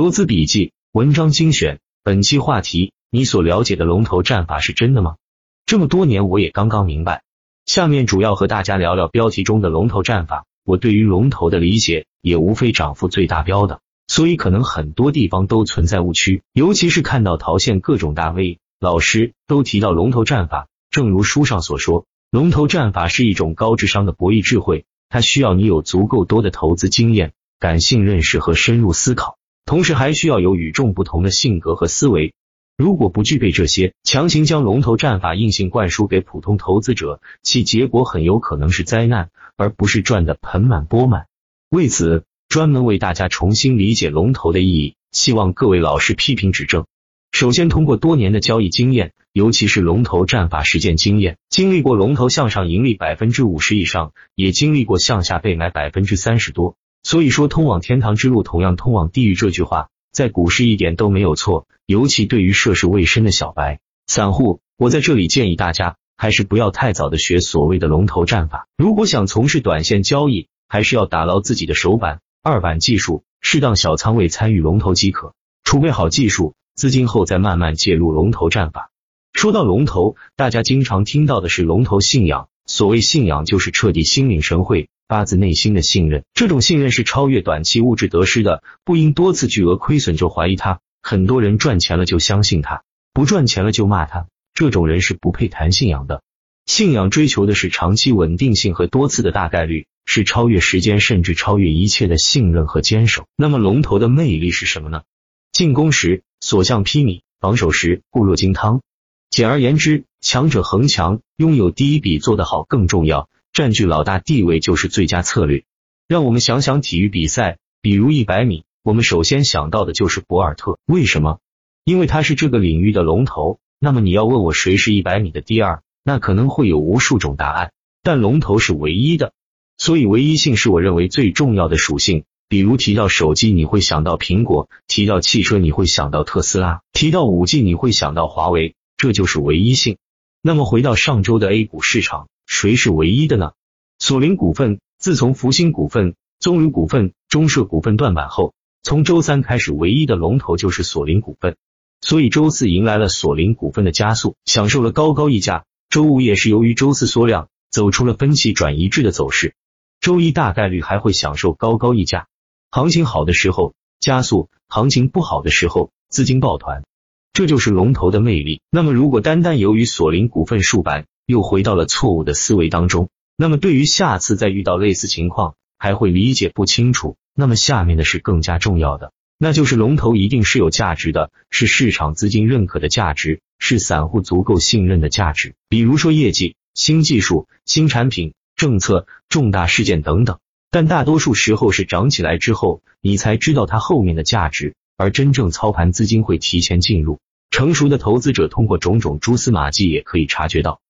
投资笔记，文章精选。本期话题：你所了解的龙头战法是真的吗？这么多年，我也刚刚明白。下面主要和大家聊聊标题中的龙头战法。我对于龙头的理解，也无非涨幅最大标的，所以可能很多地方都存在误区。尤其是看到陶县各种大 V 老师都提到龙头战法，正如书上所说，龙头战法是一种高智商的博弈智慧，它需要你有足够多的投资经验、感性认识和深入思考。同时还需要有与众不同的性格和思维。如果不具备这些，强行将龙头战法硬性灌输给普通投资者，其结果很有可能是灾难，而不是赚得盆满钵满。为此，专门为大家重新理解龙头的意义，希望各位老师批评指正。首先，通过多年的交易经验，尤其是龙头战法实践经验，经历过龙头向上盈利百分之五十以上，也经历过向下被买百分之三十多。所以说，通往天堂之路同样通往地狱这句话，在股市一点都没有错。尤其对于涉世未深的小白散户，我在这里建议大家，还是不要太早的学所谓的龙头战法。如果想从事短线交易，还是要打牢自己的手板、二板技术，适当小仓位参与龙头即可。储备好技术资金后，再慢慢介入龙头战法。说到龙头，大家经常听到的是龙头信仰。所谓信仰，就是彻底心领神会。发自内心的信任，这种信任是超越短期物质得失的，不因多次巨额亏损就怀疑他。很多人赚钱了就相信他，不赚钱了就骂他，这种人是不配谈信仰的。信仰追求的是长期稳定性和多次的大概率，是超越时间甚至超越一切的信任和坚守。那么龙头的魅力是什么呢？进攻时所向披靡，防守时固若金汤。简而言之，强者恒强，拥有第一笔做得好更重要。占据老大地位就是最佳策略。让我们想想体育比赛，比如一百米，我们首先想到的就是博尔特。为什么？因为他是这个领域的龙头。那么你要问我谁是一百米的第二，那可能会有无数种答案。但龙头是唯一的，所以唯一性是我认为最重要的属性。比如提到手机，你会想到苹果；提到汽车，你会想到特斯拉；提到五 G，你会想到华为。这就是唯一性。那么回到上周的 A 股市场。谁是唯一的呢？索林股份自从福星股份、棕榈股份、中设股份断板后，从周三开始，唯一的龙头就是索林股份。所以周四迎来了索林股份的加速，享受了高高溢价。周五也是由于周四缩量，走出了分歧转移制的走势。周一大概率还会享受高高溢价。行情好的时候加速，行情不好的时候资金抱团，这就是龙头的魅力。那么如果单单由于索林股份竖板，又回到了错误的思维当中。那么，对于下次再遇到类似情况，还会理解不清楚。那么，下面的是更加重要的，那就是龙头一定是有价值的，是市场资金认可的价值，是散户足够信任的价值。比如说业绩、新技术、新产品、政策、重大事件等等。但大多数时候是涨起来之后，你才知道它后面的价值，而真正操盘资金会提前进入。成熟的投资者通过种种蛛丝马迹也可以察觉到。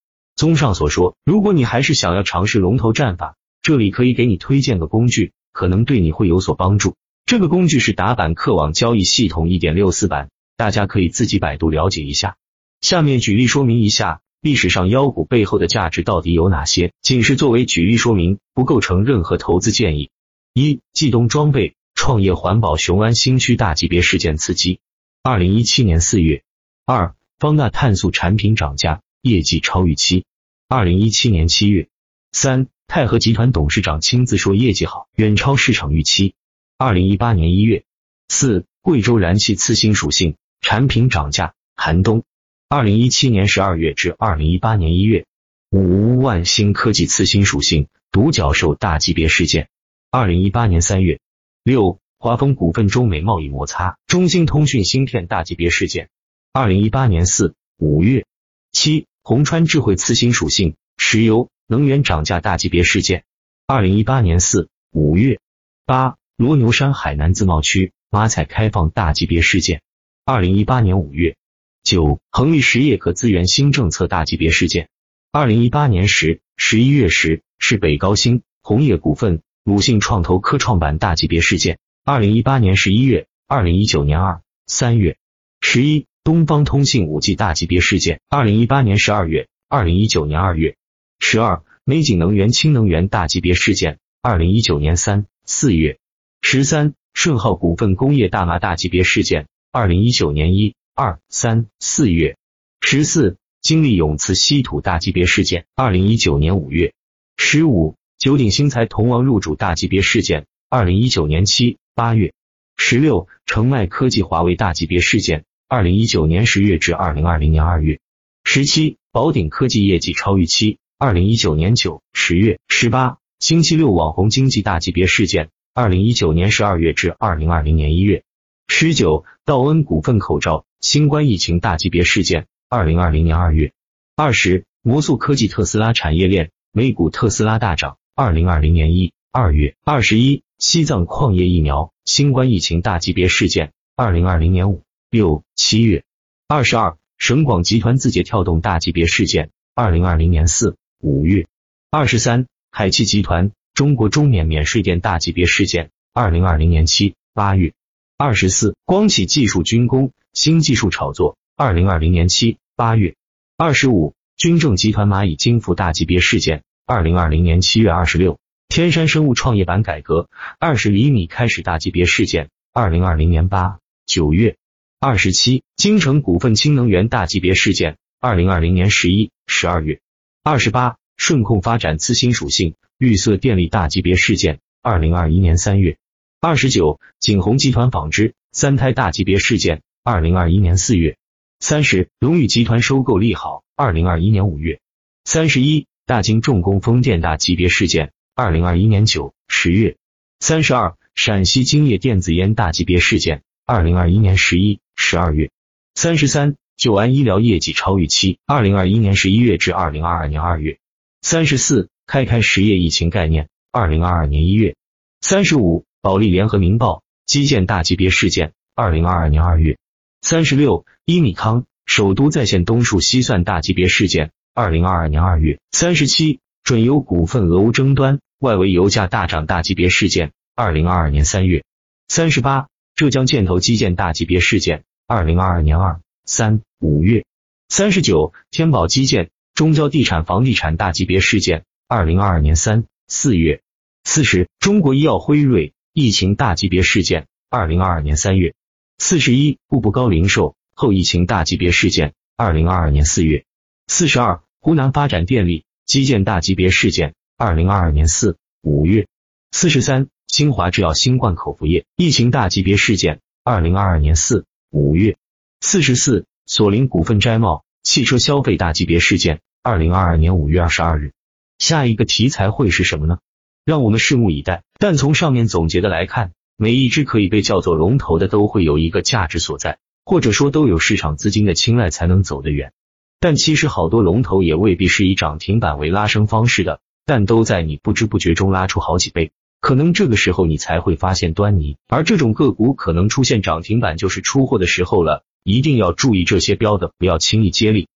综上所说，如果你还是想要尝试龙头战法，这里可以给你推荐个工具，可能对你会有所帮助。这个工具是打板客网交易系统一点六四版，大家可以自己百度了解一下。下面举例说明一下历史上妖股背后的价值到底有哪些，仅是作为举例说明，不构成任何投资建议。一、冀东装备创业环保雄安新区大级别事件刺激。二零一七年四月。二、方大碳素产品涨价，业绩超预期。二零一七年七月，三泰和集团董事长亲自说业绩好，远超市场预期。二零一八年一月，四贵州燃气次新属性产品涨价，寒冬。二零一七年十二月至二零一八年一月，五万新科技次新属性独角兽大级别事件。二零一八年三月，六华丰股份中美贸易摩擦，中兴通讯芯片大级别事件。二零一八年四五月，七。红川智慧次新属性石油能源涨价大级别事件。二零一八年四五月八罗牛山海南自贸区马采开放大级别事件。二零一八年五月九恒力实业可资源新政策大级别事件。二零一八年十十一月十是北高新红叶股份鲁信创投科创板大级别事件。二零一八年十一月二零一九年二三月十一。东方通信五 G 大级别事件，二零一八年十二月，二零一九年二月十二，美景能源氢能源大级别事件，二零一九年三四月十三，顺浩股份工业大麻大级别事件，二零一九年一、二、三、四月。十四，金利永磁稀土大级别事件，二零一九年五月。十五，九鼎新材铜王入主大级别事件，二零一九年七、八月。十六，成迈科技华为大级别事件，二零一九年十月至二零二零年二月。十七，宝鼎科技业绩超预期，二零一九年九、十月。十八，星期六网红经济大级别事件，二零一九年十二月至二零二零年一月。十九，道恩股份口罩新冠疫情大级别事件，二零二零年二月。二十，魔速科技特斯拉产业链，美股特斯拉大涨，二零二零年一、二月。二十一，西藏矿业疫苗。新冠疫情大级别事件，二零二零年五六七月二十二，省广集团字节跳动大级别事件，二零二零年四五月二十三，海汽集团中国中免免税店大级别事件，二零二零年七八月二十四，光启技术军工新技术炒作，二零二零年七八月二十五，军政集团蚂蚁金服大级别事件，二零二零年七月二十六。天山生物创业板改革，二十厘米开始大级别事件，二零二零年八九月二十七，京城股份氢能源大级别事件，二零二零年十一十二月二十八，顺控发展次新属性绿色电力大级别事件，二零二一年三月二十九，景宏集团纺织三胎大级别事件，二零二一年四月三十，龙宇集团收购利好，二零二一年五月三十一，大金重工风电大级别事件。二零二一年九十月三十二，陕西金业电子烟大级别事件。二零二一年十一十二月三十三，九安医疗业绩超预期。二零二一年十一月至二零二二年二月三十四，开开实业疫情概念。二零二二年一月三十五，保利联合民报基建大级别事件。二零二二年二月三十六，伊米康首都在线东数西算大级别事件。二零二二年二月三十七，准油股份俄乌争端。外围油价大涨大级别事件，二零二二年三月三十八，浙江建投基建大级别事件，二零二二年二三五月三十九，天宝基建、中交地产房地产大级别事件，二零二二年三四月四十，中国医药辉瑞疫情大级别事件，二零二二年三月四十一，步步高零售后疫情大级别事件，二零二二年四月四十二，湖南发展电力基建大级别事件。二零二二年四五月四十三，新华制药新冠口服液疫情大级别事件。二零二二年四五月四十四，索林股份摘帽汽车消费大级别事件。二零二二年五月二十二日，下一个题材会是什么呢？让我们拭目以待。但从上面总结的来看，每一只可以被叫做龙头的都会有一个价值所在，或者说都有市场资金的青睐才能走得远。但其实好多龙头也未必是以涨停板为拉升方式的。但都在你不知不觉中拉出好几倍，可能这个时候你才会发现端倪。而这种个股可能出现涨停板，就是出货的时候了。一定要注意这些标的，不要轻易接力。